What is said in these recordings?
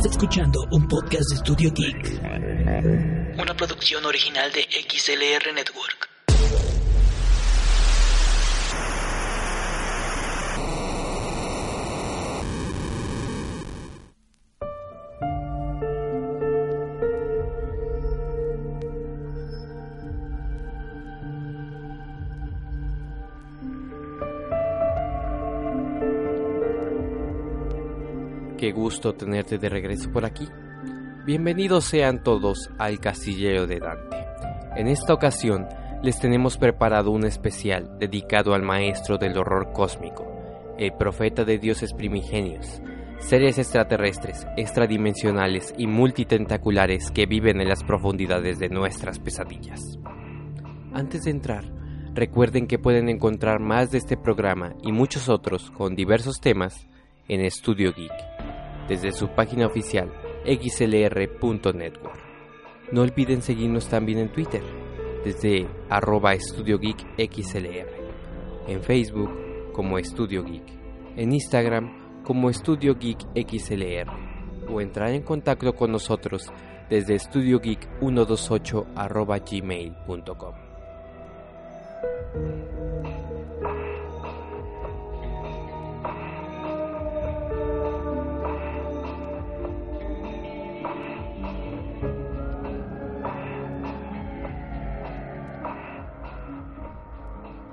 Estás escuchando un podcast de Studio Geek. Una producción original de XLR Network. Gusto tenerte de regreso por aquí. Bienvenidos sean todos al Castillero de Dante. En esta ocasión les tenemos preparado un especial dedicado al maestro del horror cósmico, el profeta de dioses primigenios, seres extraterrestres, extradimensionales y multitentaculares que viven en las profundidades de nuestras pesadillas. Antes de entrar, recuerden que pueden encontrar más de este programa y muchos otros con diversos temas en Studio Geek desde su página oficial xlr.network. No olviden seguirnos también en Twitter, desde arroba Estudio Geek XLR, en Facebook como Estudio Geek, en Instagram como Estudio Geek XLR, o entrar en contacto con nosotros desde estudiogeek128 arroba gmail.com.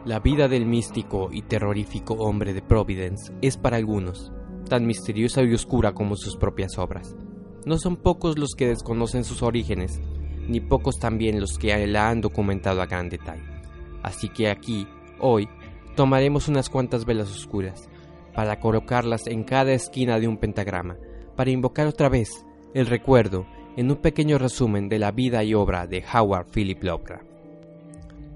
La vida del místico y terrorífico hombre de Providence es para algunos tan misteriosa y oscura como sus propias obras. No son pocos los que desconocen sus orígenes, ni pocos también los que la han documentado a gran detalle. Así que aquí, hoy, tomaremos unas cuantas velas oscuras, para colocarlas en cada esquina de un pentagrama, para invocar otra vez el recuerdo en un pequeño resumen de la vida y obra de Howard Philip Lovecraft.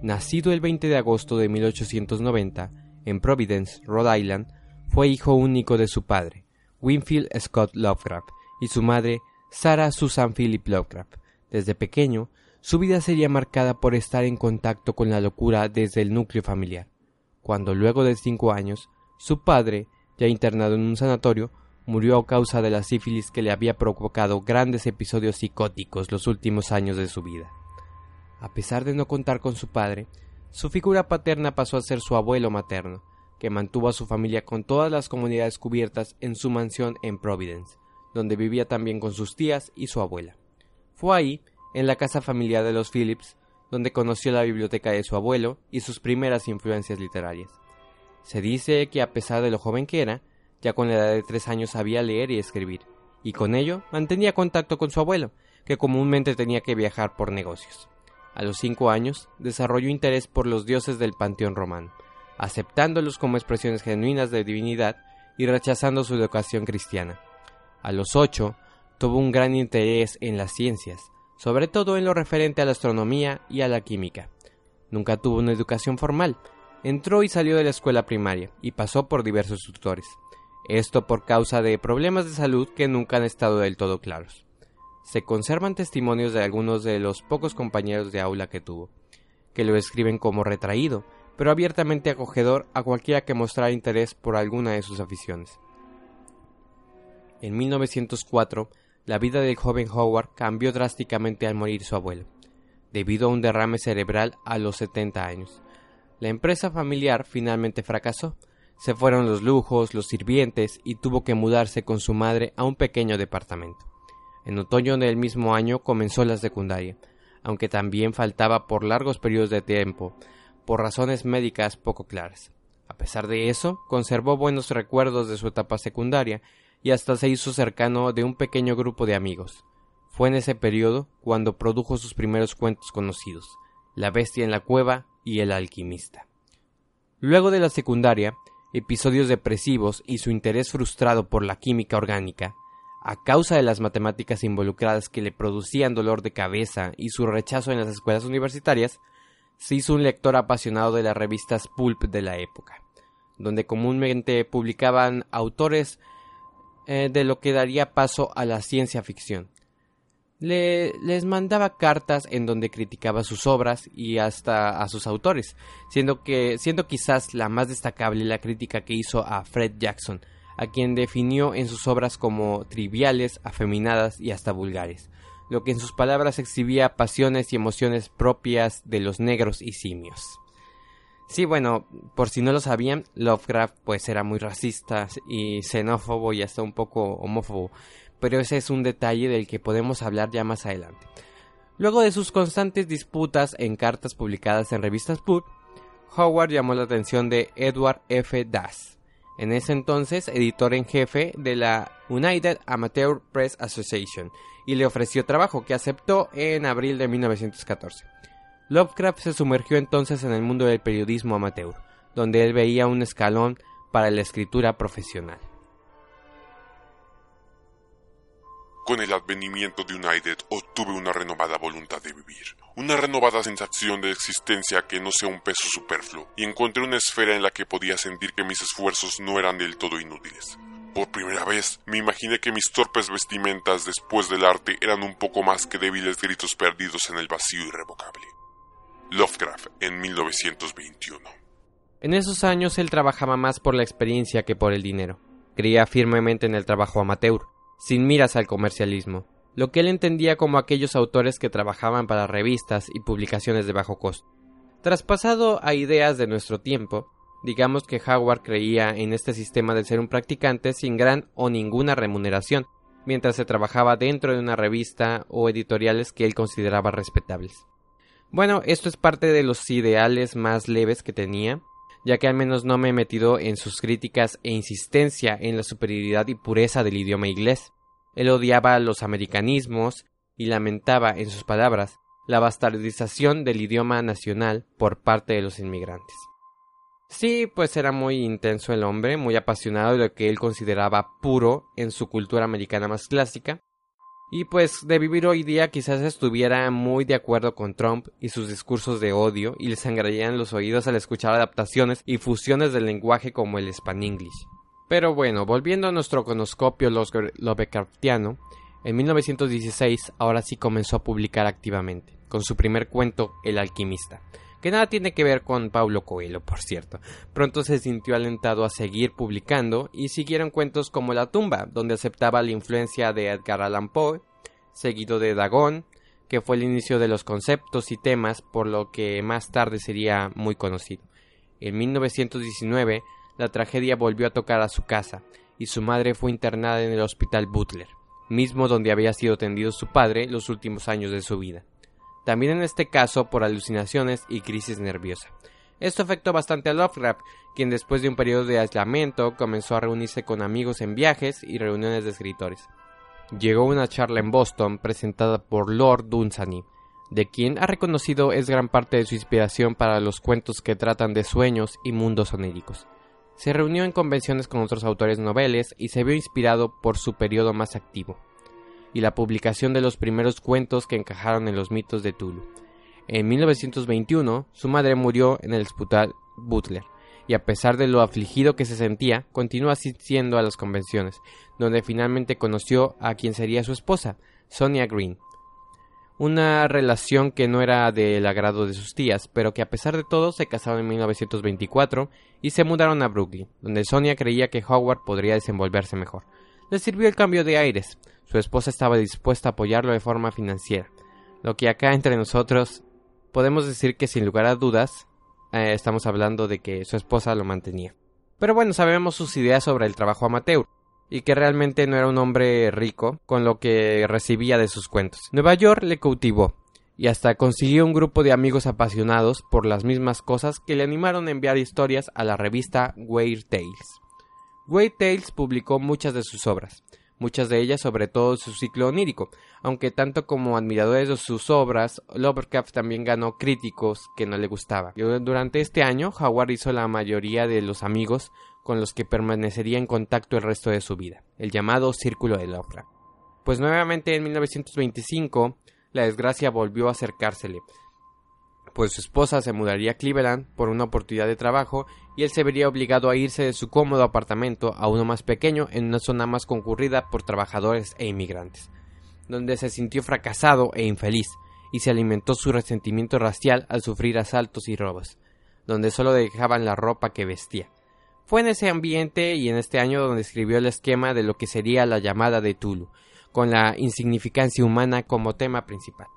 Nacido el 20 de agosto de 1890 en Providence, Rhode Island, fue hijo único de su padre, Winfield Scott Lovecraft, y su madre, Sarah Susan Philip Lovecraft. Desde pequeño, su vida sería marcada por estar en contacto con la locura desde el núcleo familiar. Cuando luego de cinco años, su padre, ya internado en un sanatorio, murió a causa de la sífilis que le había provocado grandes episodios psicóticos los últimos años de su vida. A pesar de no contar con su padre, su figura paterna pasó a ser su abuelo materno, que mantuvo a su familia con todas las comunidades cubiertas en su mansión en Providence, donde vivía también con sus tías y su abuela. Fue ahí, en la casa familiar de los Phillips, donde conoció la biblioteca de su abuelo y sus primeras influencias literarias. Se dice que a pesar de lo joven que era, ya con la edad de tres años sabía leer y escribir, y con ello mantenía contacto con su abuelo, que comúnmente tenía que viajar por negocios. A los cinco años, desarrolló interés por los dioses del panteón romano, aceptándolos como expresiones genuinas de divinidad y rechazando su educación cristiana. A los ocho, tuvo un gran interés en las ciencias, sobre todo en lo referente a la astronomía y a la química. Nunca tuvo una educación formal, entró y salió de la escuela primaria y pasó por diversos tutores. Esto por causa de problemas de salud que nunca han estado del todo claros se conservan testimonios de algunos de los pocos compañeros de aula que tuvo, que lo escriben como retraído, pero abiertamente acogedor a cualquiera que mostrara interés por alguna de sus aficiones. En 1904, la vida del joven Howard cambió drásticamente al morir su abuelo, debido a un derrame cerebral a los 70 años. La empresa familiar finalmente fracasó, se fueron los lujos, los sirvientes y tuvo que mudarse con su madre a un pequeño departamento. En otoño del mismo año comenzó la secundaria, aunque también faltaba por largos periodos de tiempo, por razones médicas poco claras. A pesar de eso, conservó buenos recuerdos de su etapa secundaria y hasta se hizo cercano de un pequeño grupo de amigos. Fue en ese periodo cuando produjo sus primeros cuentos conocidos, La bestia en la cueva y El alquimista. Luego de la secundaria, episodios depresivos y su interés frustrado por la química orgánica a causa de las matemáticas involucradas que le producían dolor de cabeza y su rechazo en las escuelas universitarias, se hizo un lector apasionado de las revistas pulp de la época, donde comúnmente publicaban autores eh, de lo que daría paso a la ciencia ficción. Le, les mandaba cartas en donde criticaba sus obras y hasta a sus autores, siendo que siendo quizás la más destacable la crítica que hizo a Fred Jackson, a quien definió en sus obras como triviales, afeminadas y hasta vulgares, lo que en sus palabras exhibía pasiones y emociones propias de los negros y simios. Sí, bueno, por si no lo sabían, Lovecraft pues era muy racista y xenófobo y hasta un poco homófobo, pero ese es un detalle del que podemos hablar ya más adelante. Luego de sus constantes disputas en cartas publicadas en revistas Pulp, Howard llamó la atención de Edward F. Das, en ese entonces editor en jefe de la United Amateur Press Association, y le ofreció trabajo que aceptó en abril de 1914. Lovecraft se sumergió entonces en el mundo del periodismo amateur, donde él veía un escalón para la escritura profesional. Con el advenimiento de United obtuve una renovada voluntad de vivir, una renovada sensación de existencia que no sea un peso superfluo, y encontré una esfera en la que podía sentir que mis esfuerzos no eran del todo inútiles. Por primera vez me imaginé que mis torpes vestimentas después del arte eran un poco más que débiles gritos perdidos en el vacío irrevocable. Lovecraft en 1921. En esos años él trabajaba más por la experiencia que por el dinero. Creía firmemente en el trabajo amateur, sin miras al comercialismo, lo que él entendía como aquellos autores que trabajaban para revistas y publicaciones de bajo costo. Traspasado a ideas de nuestro tiempo, digamos que Howard creía en este sistema de ser un practicante sin gran o ninguna remuneración, mientras se trabajaba dentro de una revista o editoriales que él consideraba respetables. Bueno, esto es parte de los ideales más leves que tenía, ya que al menos no me he metido en sus críticas e insistencia en la superioridad y pureza del idioma inglés. Él odiaba los americanismos y lamentaba, en sus palabras, la bastardización del idioma nacional por parte de los inmigrantes. Sí, pues era muy intenso el hombre, muy apasionado de lo que él consideraba puro en su cultura americana más clásica, y pues de vivir hoy día quizás estuviera muy de acuerdo con Trump y sus discursos de odio y le sangrarían los oídos al escuchar adaptaciones y fusiones del lenguaje como el Span-English. Pero bueno, volviendo a nuestro conoscopio Lovecraftiano, en 1916 ahora sí comenzó a publicar activamente, con su primer cuento El alquimista, que nada tiene que ver con Paulo Coelho, por cierto. Pronto se sintió alentado a seguir publicando y siguieron cuentos como La tumba, donde aceptaba la influencia de Edgar Allan Poe, seguido de Dagon, que fue el inicio de los conceptos y temas por lo que más tarde sería muy conocido. En 1919, la tragedia volvió a tocar a su casa y su madre fue internada en el hospital Butler, mismo donde había sido atendido su padre los últimos años de su vida también en este caso por alucinaciones y crisis nerviosa. Esto afectó bastante a Lovecraft, quien después de un periodo de aislamiento comenzó a reunirse con amigos en viajes y reuniones de escritores. Llegó una charla en Boston presentada por Lord Dunsany, de quien ha reconocido es gran parte de su inspiración para los cuentos que tratan de sueños y mundos oníricos. Se reunió en convenciones con otros autores noveles y se vio inspirado por su periodo más activo y la publicación de los primeros cuentos que encajaron en los mitos de Tulu. En 1921, su madre murió en el hospital Butler, y a pesar de lo afligido que se sentía, continuó asistiendo a las convenciones, donde finalmente conoció a quien sería su esposa, Sonia Green. Una relación que no era del agrado de sus tías, pero que a pesar de todo se casaron en 1924 y se mudaron a Brooklyn, donde Sonia creía que Howard podría desenvolverse mejor. Le sirvió el cambio de aires, su esposa estaba dispuesta a apoyarlo de forma financiera, lo que acá entre nosotros podemos decir que sin lugar a dudas eh, estamos hablando de que su esposa lo mantenía. Pero bueno, sabemos sus ideas sobre el trabajo amateur y que realmente no era un hombre rico con lo que recibía de sus cuentos. Nueva York le cautivó y hasta consiguió un grupo de amigos apasionados por las mismas cosas que le animaron a enviar historias a la revista Weird Tales. Weird Tales publicó muchas de sus obras, muchas de ellas sobre todo su ciclo onírico, aunque tanto como admiradores de sus obras, Lovecraft también ganó críticos que no le gustaba. Durante este año, Howard hizo la mayoría de los amigos con los que permanecería en contacto el resto de su vida, el llamado Círculo de Lovecraft. Pues nuevamente en 1925, la desgracia volvió a acercársele, pues su esposa se mudaría a Cleveland por una oportunidad de trabajo y él se vería obligado a irse de su cómodo apartamento a uno más pequeño en una zona más concurrida por trabajadores e inmigrantes, donde se sintió fracasado e infeliz y se alimentó su resentimiento racial al sufrir asaltos y robos, donde solo dejaban la ropa que vestía. Fue en ese ambiente y en este año donde escribió el esquema de lo que sería la llamada de Tulu, con la insignificancia humana como tema principal.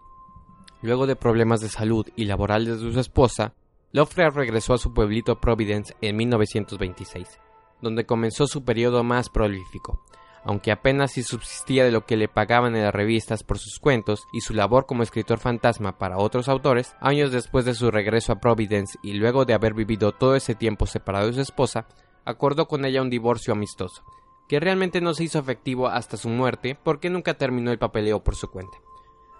Luego de problemas de salud y laborales de su esposa, Lovecraft regresó a su pueblito Providence en 1926, donde comenzó su periodo más prolífico. Aunque apenas si subsistía de lo que le pagaban en las revistas por sus cuentos y su labor como escritor fantasma para otros autores, años después de su regreso a Providence y luego de haber vivido todo ese tiempo separado de su esposa, acordó con ella un divorcio amistoso, que realmente no se hizo efectivo hasta su muerte porque nunca terminó el papeleo por su cuenta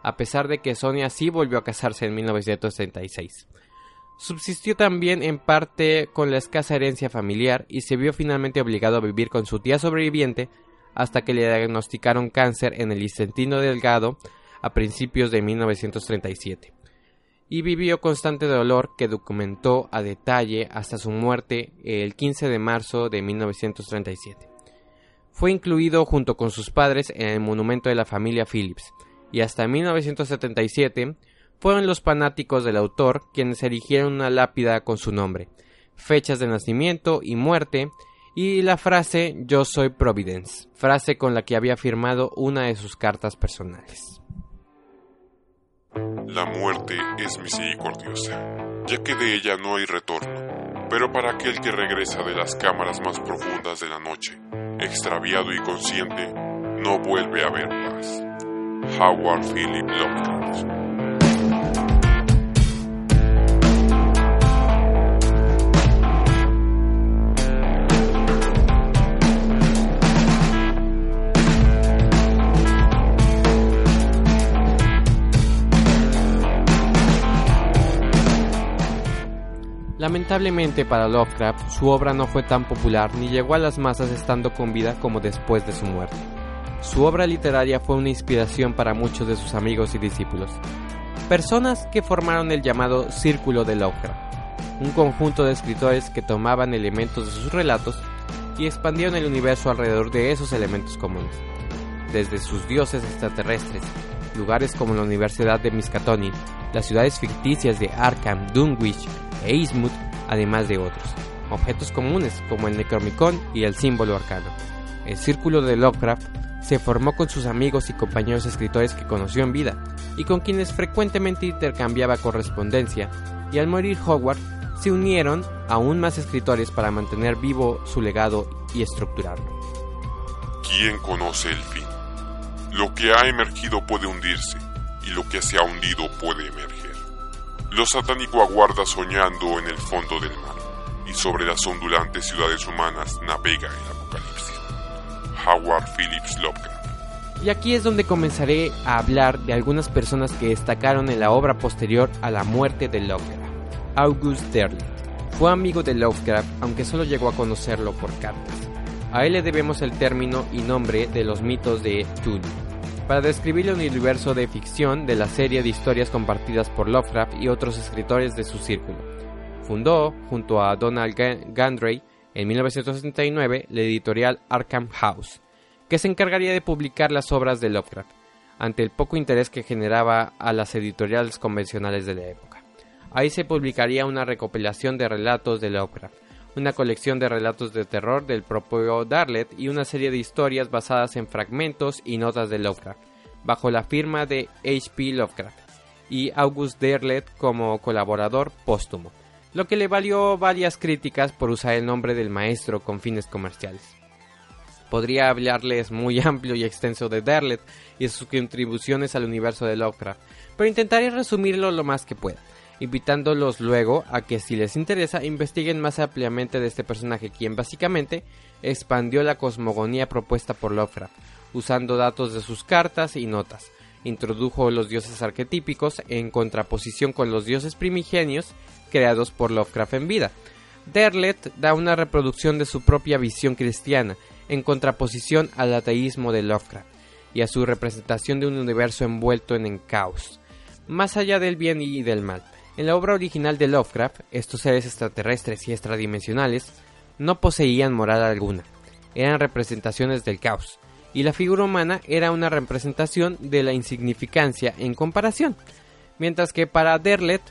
a pesar de que Sonia sí volvió a casarse en 1936. Subsistió también en parte con la escasa herencia familiar y se vio finalmente obligado a vivir con su tía sobreviviente hasta que le diagnosticaron cáncer en el intestino delgado a principios de 1937 y vivió constante dolor que documentó a detalle hasta su muerte el 15 de marzo de 1937. Fue incluido junto con sus padres en el monumento de la familia Phillips, y hasta 1977 fueron los fanáticos del autor quienes erigieron una lápida con su nombre, fechas de nacimiento y muerte y la frase Yo soy Providence, frase con la que había firmado una de sus cartas personales. La muerte es misericordiosa, ya que de ella no hay retorno, pero para aquel que regresa de las cámaras más profundas de la noche, extraviado y consciente, no vuelve a ver más. Howard Philip Lovecraft. Lamentablemente para Lovecraft, su obra no fue tan popular ni llegó a las masas estando con vida como después de su muerte. Su obra literaria fue una inspiración para muchos de sus amigos y discípulos, personas que formaron el llamado Círculo de Lovecraft, un conjunto de escritores que tomaban elementos de sus relatos y expandieron el universo alrededor de esos elementos comunes, desde sus dioses extraterrestres, lugares como la Universidad de Miskatonic, las ciudades ficticias de Arkham, Dunwich e Eastwood, además de otros, objetos comunes como el Necromicon y el símbolo arcano. El Círculo de Lovecraft se formó con sus amigos y compañeros escritores que conoció en vida y con quienes frecuentemente intercambiaba correspondencia, y al morir Howard, se unieron aún más escritores para mantener vivo su legado y estructurarlo. ¿Quién conoce el fin? Lo que ha emergido puede hundirse y lo que se ha hundido puede emerger. Lo satánico aguarda soñando en el fondo del mar y sobre las ondulantes ciudades humanas navega el apocalipsis. Howard Phillips Lovecraft. Y aquí es donde comenzaré a hablar de algunas personas que destacaron en la obra posterior a la muerte de Lovecraft. August Derleth fue amigo de Lovecraft, aunque solo llegó a conocerlo por cartas. A él le debemos el término y nombre de los mitos de Tulu, para describir el universo de ficción de la serie de historias compartidas por Lovecraft y otros escritores de su círculo. Fundó, junto a Donald Gandray, en 1969 la editorial Arkham House, que se encargaría de publicar las obras de Lovecraft, ante el poco interés que generaba a las editoriales convencionales de la época. Ahí se publicaría una recopilación de relatos de Lovecraft, una colección de relatos de terror del propio Darlet y una serie de historias basadas en fragmentos y notas de Lovecraft, bajo la firma de H.P. Lovecraft y August Derlet como colaborador póstumo lo que le valió varias críticas por usar el nombre del maestro con fines comerciales. Podría hablarles muy amplio y extenso de Derlet y sus contribuciones al universo de Lovecraft, pero intentaré resumirlo lo más que pueda, invitándolos luego a que si les interesa investiguen más ampliamente de este personaje quien básicamente expandió la cosmogonía propuesta por Lovecraft, usando datos de sus cartas y notas, introdujo los dioses arquetípicos en contraposición con los dioses primigenios creados por Lovecraft en vida. Derlet da una reproducción de su propia visión cristiana, en contraposición al ateísmo de Lovecraft y a su representación de un universo envuelto en el caos, más allá del bien y del mal. En la obra original de Lovecraft, estos seres extraterrestres y extradimensionales no poseían moral alguna, eran representaciones del caos, y la figura humana era una representación de la insignificancia en comparación, mientras que para Derlet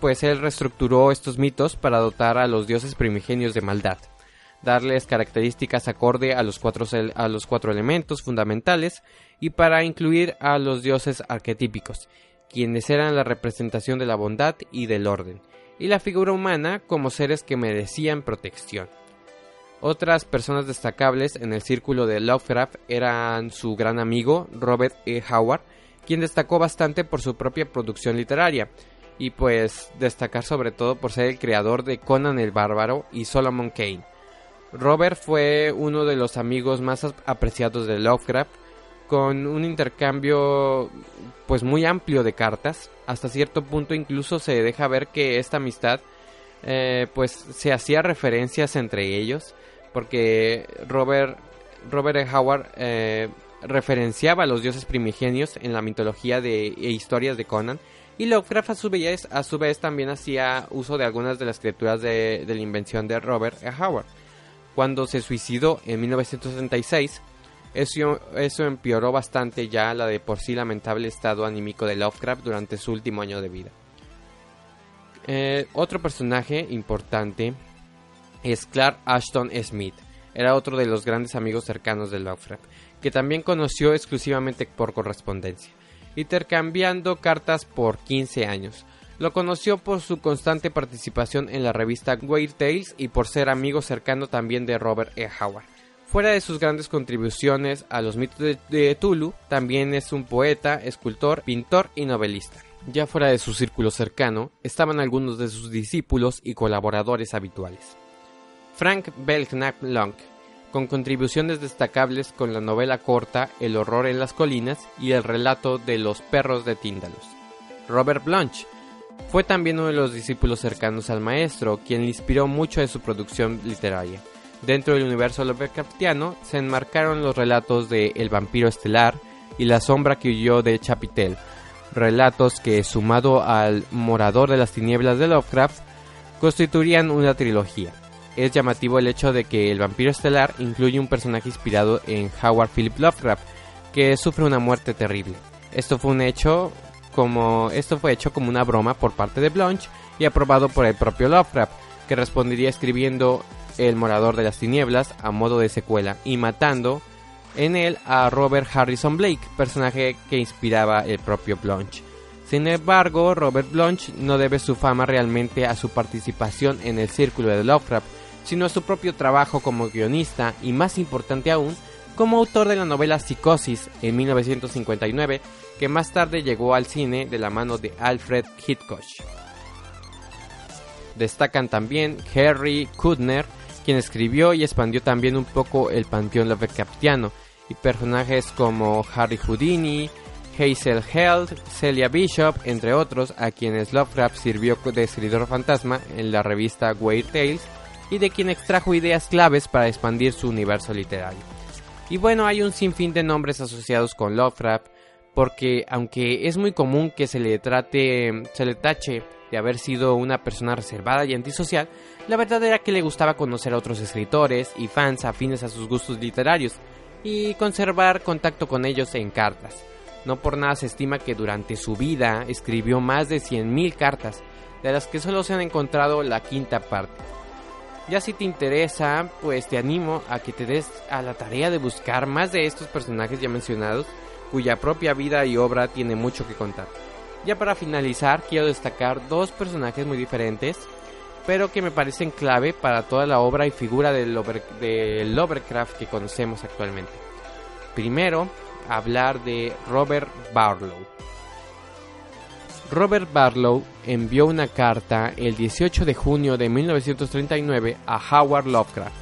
pues él reestructuró estos mitos para dotar a los dioses primigenios de maldad, darles características acorde a los cuatro, a los cuatro elementos fundamentales y para incluir a los dioses arquetípicos, quienes eran la representación de la bondad y del orden, y la figura humana como seres que merecían protección. Otras personas destacables en el círculo de Lovecraft eran su gran amigo Robert E. Howard, quien destacó bastante por su propia producción literaria, y pues destacar sobre todo por ser el creador de Conan el Bárbaro y Solomon Kane. Robert fue uno de los amigos más apreciados de Lovecraft, con un intercambio pues muy amplio de cartas. Hasta cierto punto incluso se deja ver que esta amistad eh, pues se hacía referencias entre ellos, porque Robert, Robert e. Howard eh, referenciaba a los dioses primigenios en la mitología de, e historias de Conan y Lovecraft a su, vez, a su vez también hacía uso de algunas de las criaturas de, de la invención de Robert E. Howard cuando se suicidó en 1976. Eso, empeoró bastante ya la de por sí lamentable estado anímico de Lovecraft durante su último año de vida. Eh, otro personaje importante es Clark Ashton Smith. Era otro de los grandes amigos cercanos de Lovecraft, que también conoció exclusivamente por correspondencia, intercambiando cartas por 15 años. Lo conoció por su constante participación en la revista Weird Tales y por ser amigo cercano también de Robert E. Howard. Fuera de sus grandes contribuciones a los mitos de, Tulu, también es un poeta, escultor, pintor y novelista. Ya fuera de su círculo cercano, estaban algunos de sus discípulos y colaboradores habituales. Frank Belknap Long, con contribuciones destacables con la novela corta El horror en las colinas y el relato de los perros de Tíndalos. Robert Blanche, fue también uno de los discípulos cercanos al maestro, quien le inspiró mucho de su producción literaria. Dentro del universo Lovecraftiano se enmarcaron los relatos de El vampiro estelar y La sombra que huyó de Chapitel, relatos que, sumado al Morador de las tinieblas de Lovecraft, constituirían una trilogía. Es llamativo el hecho de que El vampiro estelar incluye un personaje inspirado en Howard Philip Lovecraft, que sufre una muerte terrible. Esto fue un hecho como esto fue hecho como una broma por parte de Blanche y aprobado por el propio Lovecraft, que respondería escribiendo El Morador de las Tinieblas a modo de secuela y matando en él a Robert Harrison Blake, personaje que inspiraba el propio Blanche. Sin embargo, Robert Blanche no debe su fama realmente a su participación en el círculo de Lovecraft, sino a su propio trabajo como guionista y más importante aún, como autor de la novela Psicosis en 1959, que más tarde llegó al cine de la mano de Alfred Hitchcock. Destacan también Harry Kudner, quien escribió y expandió también un poco el panteón Lovecraftiano, y personajes como Harry Houdini, Hazel Held, Celia Bishop, entre otros, a quienes Lovecraft sirvió de escritor fantasma en la revista Weird Tales y de quien extrajo ideas claves para expandir su universo literario. Y bueno, hay un sinfín de nombres asociados con Lovecraft, porque aunque es muy común que se le trate, se le tache de haber sido una persona reservada y antisocial, la verdad era que le gustaba conocer a otros escritores y fans afines a sus gustos literarios y conservar contacto con ellos en cartas. No por nada se estima que durante su vida escribió más de 100.000 cartas, de las que solo se han encontrado la quinta parte. Ya si te interesa, pues te animo a que te des a la tarea de buscar más de estos personajes ya mencionados, cuya propia vida y obra tiene mucho que contar. Ya para finalizar, quiero destacar dos personajes muy diferentes, pero que me parecen clave para toda la obra y figura del, Lovecraft que conocemos actualmente. Primero, hablar de Robert Barlow. Robert Barlow envió una carta el 18 de junio de 1939 a Howard Lovecraft,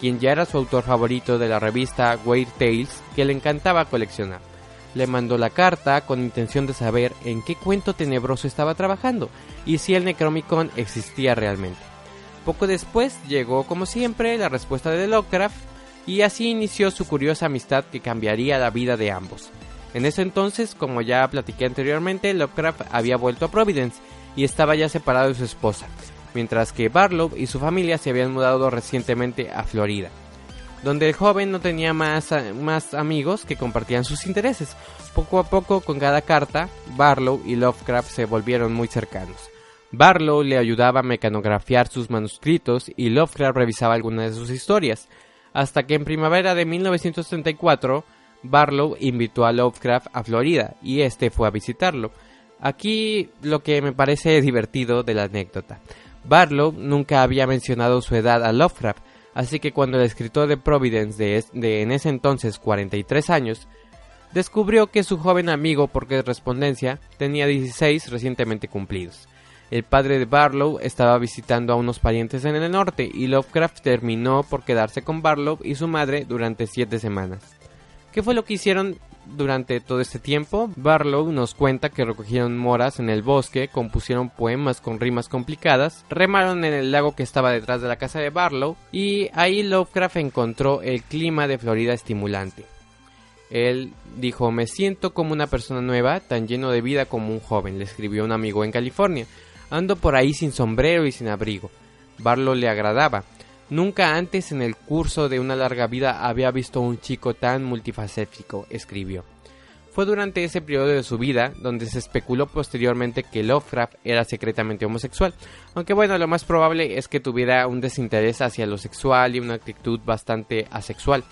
quien ya era su autor favorito de la revista Weird Tales que le encantaba coleccionar. Le mandó la carta con intención de saber en qué cuento tenebroso estaba trabajando y si el Necromicon existía realmente. Poco después llegó, como siempre, la respuesta de Lovecraft y así inició su curiosa amistad que cambiaría la vida de ambos. En ese entonces, como ya platiqué anteriormente, Lovecraft había vuelto a Providence y estaba ya separado de su esposa, mientras que Barlow y su familia se habían mudado recientemente a Florida, donde el joven no tenía más, más amigos que compartían sus intereses. Poco a poco, con cada carta, Barlow y Lovecraft se volvieron muy cercanos. Barlow le ayudaba a mecanografiar sus manuscritos y Lovecraft revisaba algunas de sus historias, hasta que en primavera de 1934 Barlow invitó a Lovecraft a Florida y este fue a visitarlo. Aquí lo que me parece divertido de la anécdota. Barlow nunca había mencionado su edad a Lovecraft, así que cuando el escritor de Providence de, en ese entonces 43 años descubrió que su joven amigo por correspondencia tenía 16 recientemente cumplidos. El padre de Barlow estaba visitando a unos parientes en el norte y Lovecraft terminó por quedarse con Barlow y su madre durante siete semanas. ¿Qué fue lo que hicieron durante todo este tiempo? Barlow nos cuenta que recogieron moras en el bosque, compusieron poemas con rimas complicadas, remaron en el lago que estaba detrás de la casa de Barlow y ahí Lovecraft encontró el clima de Florida estimulante. Él dijo, me siento como una persona nueva, tan lleno de vida como un joven, le escribió un amigo en California. Ando por ahí sin sombrero y sin abrigo. Barlow le agradaba. Nunca antes en el curso de una larga vida había visto un chico tan multifacético, escribió. Fue durante ese periodo de su vida donde se especuló posteriormente que Lovecraft era secretamente homosexual, aunque bueno, lo más probable es que tuviera un desinterés hacia lo sexual y una actitud bastante asexual,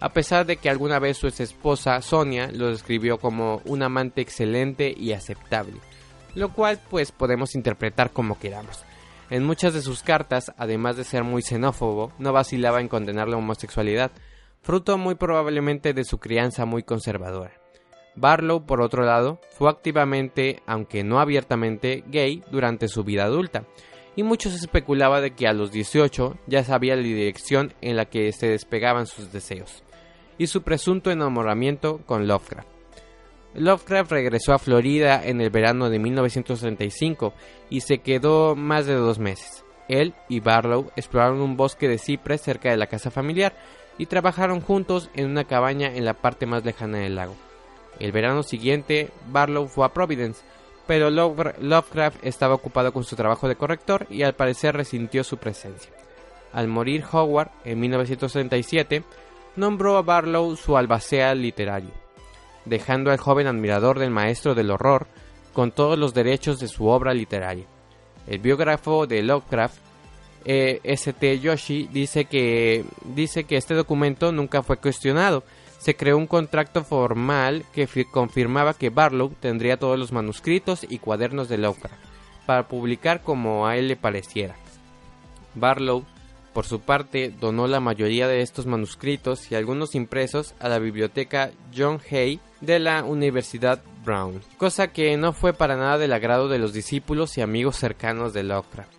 a pesar de que alguna vez su ex esposa Sonia lo describió como un amante excelente y aceptable, lo cual pues podemos interpretar como queramos. En muchas de sus cartas, además de ser muy xenófobo, no vacilaba en condenar la homosexualidad, fruto muy probablemente de su crianza muy conservadora. Barlow, por otro lado, fue activamente, aunque no abiertamente, gay durante su vida adulta, y muchos especulaba de que a los 18 ya sabía la dirección en la que se despegaban sus deseos, y su presunto enamoramiento con Lovecraft. Lovecraft regresó a Florida en el verano de 1935 y se quedó más de dos meses. Él y Barlow exploraron un bosque de cipres cerca de la casa familiar y trabajaron juntos en una cabaña en la parte más lejana del lago. El verano siguiente, Barlow fue a Providence, pero Lovecraft estaba ocupado con su trabajo de corrector y al parecer resintió su presencia. Al morir Howard en 1937, nombró a Barlow su albacea literario dejando al joven admirador del maestro del horror con todos los derechos de su obra literaria. El biógrafo de Lovecraft, eh, St. Yoshi, dice que, dice que este documento nunca fue cuestionado. Se creó un contrato formal que confirmaba que Barlow tendría todos los manuscritos y cuadernos de Lovecraft para publicar como a él le pareciera. Barlow por su parte, donó la mayoría de estos manuscritos y algunos impresos a la biblioteca John Hay de la Universidad Brown, cosa que no fue para nada del agrado de los discípulos y amigos cercanos de Lovecraft.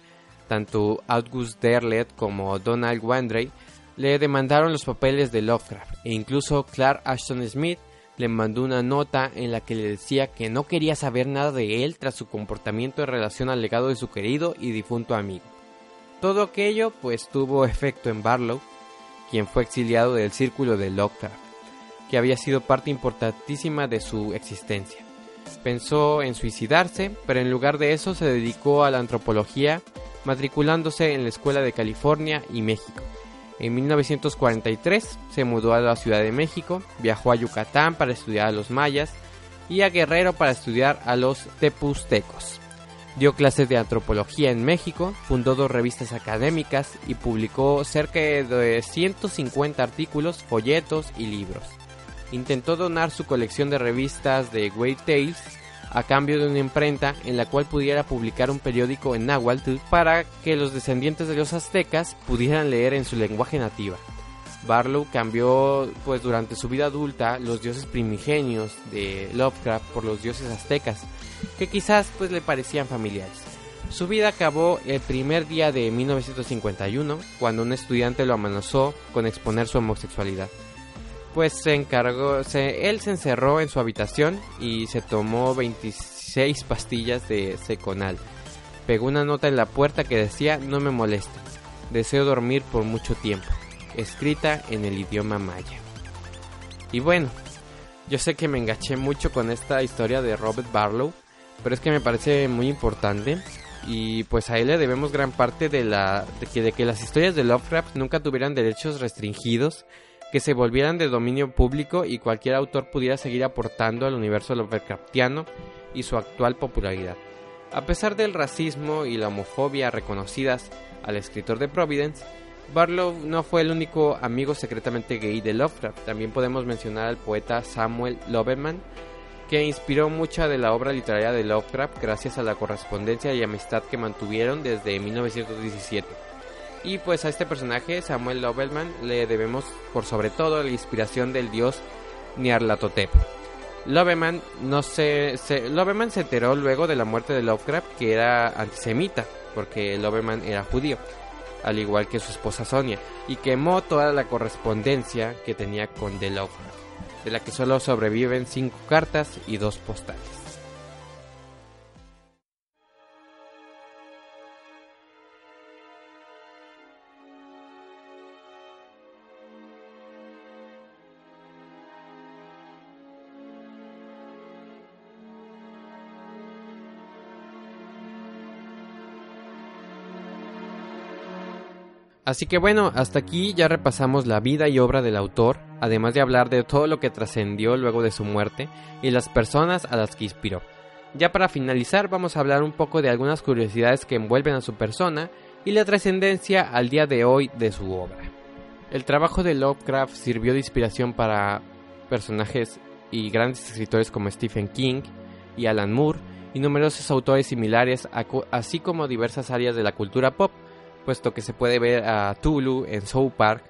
Tanto August Derlet como Donald Wandrey le demandaron los papeles de Lovecraft e incluso Clark Ashton Smith le mandó una nota en la que le decía que no quería saber nada de él tras su comportamiento en relación al legado de su querido y difunto amigo. Todo aquello pues tuvo efecto en Barlow, quien fue exiliado del círculo de Lovecraft, que había sido parte importantísima de su existencia. Pensó en suicidarse, pero en lugar de eso se dedicó a la antropología, matriculándose en la Escuela de California y México. En 1943 se mudó a la Ciudad de México, viajó a Yucatán para estudiar a los mayas y a Guerrero para estudiar a los tepustecos. Dio clases de antropología en México, fundó dos revistas académicas y publicó cerca de 150 artículos, folletos y libros. Intentó donar su colección de revistas de Great Tales a cambio de una imprenta en la cual pudiera publicar un periódico en náhuatl para que los descendientes de los aztecas pudieran leer en su lenguaje nativa. Barlow cambió pues durante su vida adulta los dioses primigenios de Lovecraft por los dioses aztecas, que quizás pues le parecían familiares. Su vida acabó el primer día de 1951, cuando un estudiante lo amenazó con exponer su homosexualidad. Pues se encargó, él se encerró en su habitación y se tomó 26 pastillas de seconal. Pegó una nota en la puerta que decía no me moleste, deseo dormir por mucho tiempo, escrita en el idioma maya. Y bueno, yo sé que me enganché mucho con esta historia de Robert Barlow, pero es que me parece muy importante y pues a él le debemos gran parte de la de que, de que las historias de Lovecraft nunca tuvieran derechos restringidos, que se volvieran de dominio público y cualquier autor pudiera seguir aportando al universo Lovecraftiano y su actual popularidad. A pesar del racismo y la homofobia reconocidas al escritor de Providence, Barlow no fue el único amigo secretamente gay de Lovecraft. También podemos mencionar al poeta Samuel Loveman, que inspiró mucha de la obra literaria de Lovecraft gracias a la correspondencia y amistad que mantuvieron desde 1917. Y pues a este personaje, Samuel Loveman, le debemos por sobre todo la inspiración del dios Nyarlathotep. Loveman, no se, se, se enteró luego de la muerte de Lovecraft que era antisemita, porque Loveman era judío al igual que su esposa Sonia, y quemó toda la correspondencia que tenía con The Lovecraft, de la que solo sobreviven cinco cartas y dos postales. Así que bueno, hasta aquí ya repasamos la vida y obra del autor, además de hablar de todo lo que trascendió luego de su muerte y las personas a las que inspiró. Ya para finalizar vamos a hablar un poco de algunas curiosidades que envuelven a su persona y la trascendencia al día de hoy de su obra. El trabajo de Lovecraft sirvió de inspiración para personajes y grandes escritores como Stephen King y Alan Moore y numerosos autores similares, así como diversas áreas de la cultura pop puesto que se puede ver a Tulu en South Park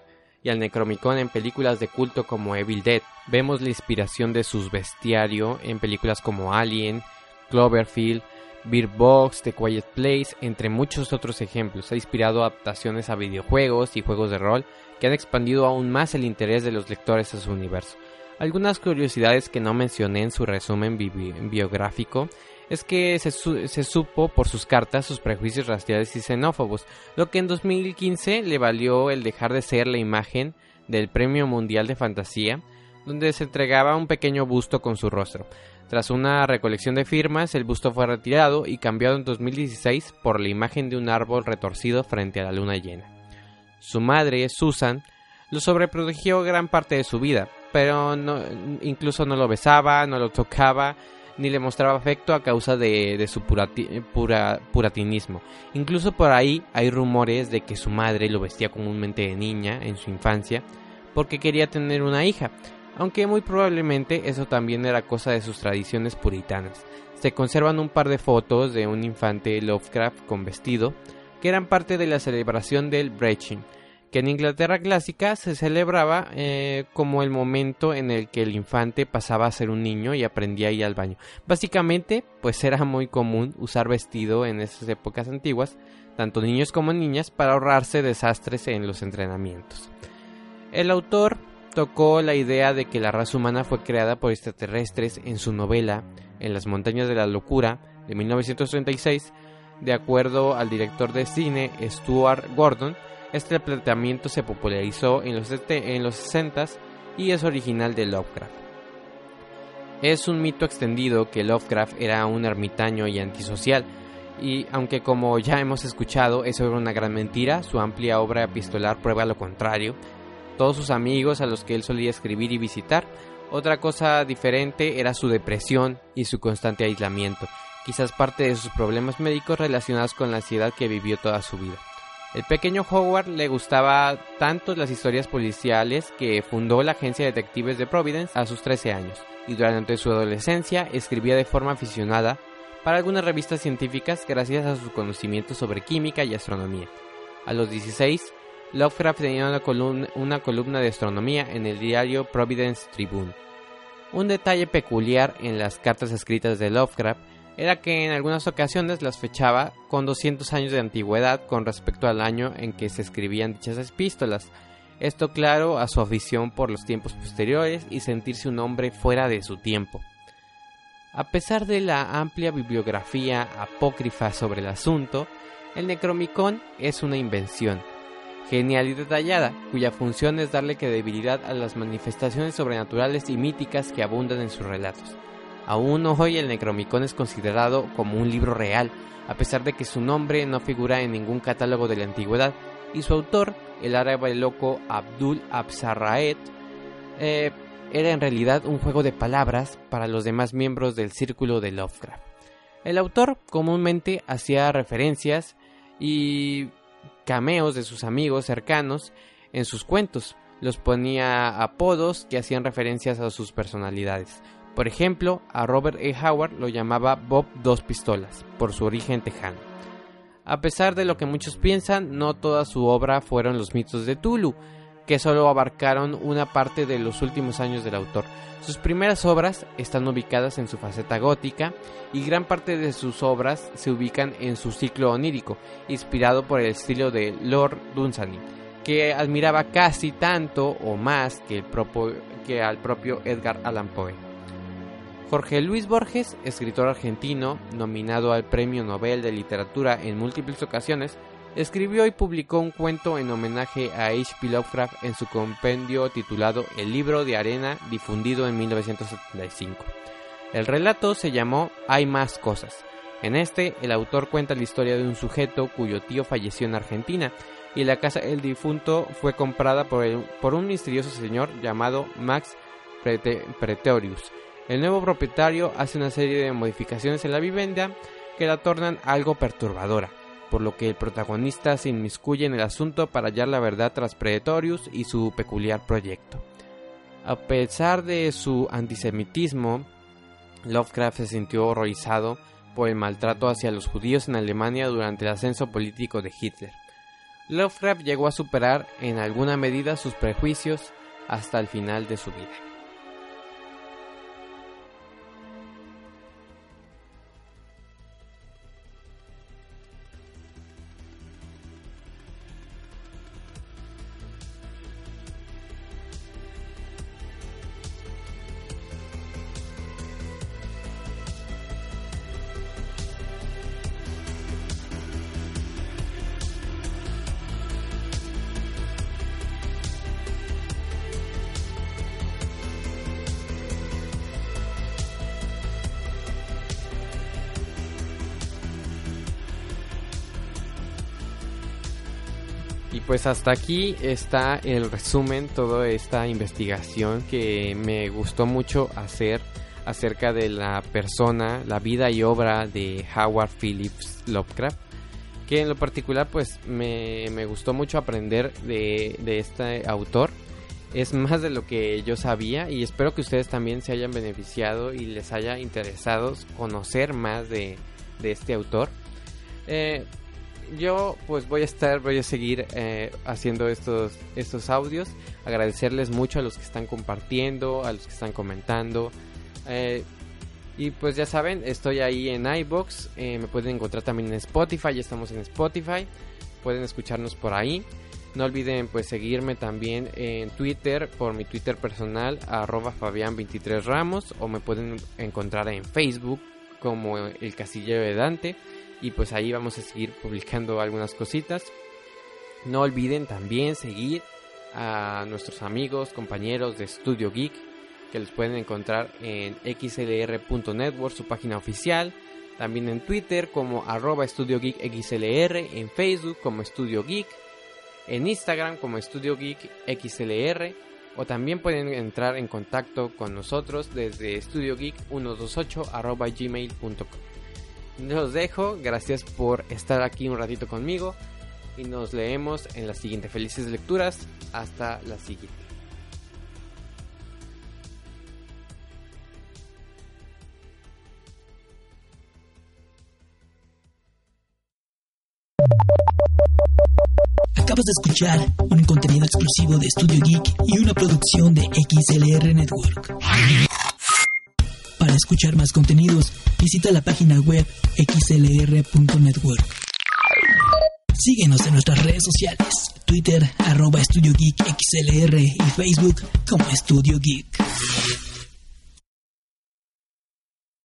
y al Necromicon en películas de culto como Evil Dead. Vemos la inspiración de sus bestiario en películas como Alien, Cloverfield, Beer Box, The Quiet Place, entre muchos otros ejemplos. Ha inspirado adaptaciones a videojuegos y juegos de rol que han expandido aún más el interés de los lectores a su universo. Algunas curiosidades que no mencioné en su resumen biográfico es que se, supo por sus cartas sus prejuicios raciales y xenófobos, lo que en 2015 le valió el dejar de ser la imagen del Premio Mundial de Fantasía, donde se entregaba un pequeño busto con su rostro. Tras una recolección de firmas, el busto fue retirado y cambiado en 2016 por la imagen de un árbol retorcido frente a la luna llena. Su madre, Susan, lo sobreprotegió gran parte de su vida, pero incluso no lo besaba, no lo tocaba, ni le mostraba afecto a causa de, su puratinismo. Incluso por ahí hay rumores de que su madre lo vestía comúnmente de niña en su infancia porque quería tener una hija, aunque muy probablemente eso también era cosa de sus tradiciones puritanas. Se conservan un par de fotos de un infante Lovecraft con vestido, que eran parte de la celebración del Breching, que en Inglaterra clásica se celebraba eh, como el momento en el que el infante pasaba a ser un niño y aprendía a ir al baño. Básicamente, pues era muy común usar vestido en esas épocas antiguas, tanto niños como niñas, para ahorrarse desastres en los entrenamientos. El autor tocó la idea de que la raza humana fue creada por extraterrestres en su novela En las montañas de la locura de 1936, de acuerdo al director de cine Stuart Gordon, este planteamiento se popularizó en los, en los 60s y es original de Lovecraft. Es un mito extendido que Lovecraft era un ermitaño y antisocial, y aunque como ya hemos escuchado eso era una gran mentira, su amplia obra epistolar prueba lo contrario. Todos sus amigos a los que él solía escribir y visitar, otra cosa diferente era su depresión y su constante aislamiento, quizás parte de sus problemas médicos relacionados con la ansiedad que vivió toda su vida. El pequeño Howard le gustaba tanto las historias policiales que fundó la agencia de detectives de Providence a sus 13 años y durante su adolescencia escribía de forma aficionada para algunas revistas científicas gracias a sus conocimientos sobre química y astronomía. A los 16, Lovecraft tenía una columna, una columna de astronomía en el diario Providence Tribune. Un detalle peculiar en las cartas escritas de Lovecraft era que en algunas ocasiones las fechaba con 200 años de antigüedad con respecto al año en que se escribían dichas epístolas. Esto claro a su afición por los tiempos posteriores y sentirse un hombre fuera de su tiempo. A pesar de la amplia bibliografía apócrifa sobre el asunto, el Necromicon es una invención, genial y detallada, cuya función es darle credibilidad a las manifestaciones sobrenaturales y míticas que abundan en sus relatos. Aún hoy el Necromicon es considerado como un libro real, a pesar de que su nombre no figura en ningún catálogo de la antigüedad, y su autor, el árabe loco Abdul Absarraet, eh, era en realidad un juego de palabras para los demás miembros del círculo de Lovecraft. El autor comúnmente hacía referencias y cameos de sus amigos cercanos en sus cuentos. Los ponía apodos que hacían referencias a sus personalidades. Por ejemplo, a Robert E. Howard lo llamaba Bob Dos Pistolas, por su origen tejano. A pesar de lo que muchos piensan, no toda su obra fueron los mitos de Tulu, que solo abarcaron una parte de los últimos años del autor. Sus primeras obras están ubicadas en su faceta gótica y gran parte de sus obras se ubican en su ciclo onírico, inspirado por el estilo de Lord Dunsany, que admiraba casi tanto o más que, al propio Edgar Allan Poe. Jorge Luis Borges, escritor argentino, nominado al Premio Nobel de Literatura en múltiples ocasiones, escribió y publicó un cuento en homenaje a H.P. Lovecraft en su compendio titulado El libro de arena, difundido en 1975. El relato se llamó Hay más cosas. En este, el autor cuenta la historia de un sujeto cuyo tío falleció en Argentina y la casa del difunto fue comprada por, por un misterioso señor llamado Max Pretorius. El nuevo propietario hace una serie de modificaciones en la vivienda que la tornan algo perturbadora por lo que el protagonista se inmiscuye en el asunto para hallar la verdad tras Predatorius y su peculiar proyecto. A pesar de su antisemitismo, Lovecraft se sintió horrorizado por el maltrato hacia los judíos en Alemania durante el ascenso político de Hitler. Lovecraft llegó a superar en alguna medida sus prejuicios hasta el final de su vida. Y pues hasta aquí está el resumen, toda esta investigación que me gustó mucho hacer acerca de la persona, la vida y obra de Howard Phillips Lovecraft. Que en lo particular pues me, gustó mucho aprender de, este autor. Es más de lo que yo sabía y espero que ustedes también se hayan beneficiado y les haya interesado conocer más de, este autor. Eh, yo pues voy a estar, voy a seguir eh, haciendo estos, estos audios. Agradecerles mucho a los que están compartiendo, a los que están comentando. Eh, y pues ya saben, estoy ahí en iBox. Eh, me pueden encontrar también en Spotify. Ya estamos en Spotify. Pueden escucharnos por ahí. No olviden pues seguirme también en Twitter por mi Twitter personal arroba Fabián23 Ramos o me pueden encontrar en Facebook como el Casillero de Dante y pues ahí vamos a seguir publicando algunas cositas. No olviden también seguir a nuestros amigos, compañeros de Studio Geek, que los pueden encontrar en xlr.network, su página oficial. También en Twitter como arroba Studio Geek XLR, en Facebook como Studio Geek, en Instagram como Studio Geek XLR, o también pueden entrar en contacto con nosotros desde studiogeek128 arroba gmail.com. Los dejo, gracias por estar aquí un ratito conmigo y nos leemos en la siguiente. Felices lecturas, hasta la siguiente. Acabas de escuchar un contenido exclusivo de Studio Geek y una producción de XLR Network. Para escuchar más contenidos, visita la página web xlr.network. Síguenos en nuestras redes sociales, Twitter, arroba Estudio Geek XLR y Facebook como Estudio Geek.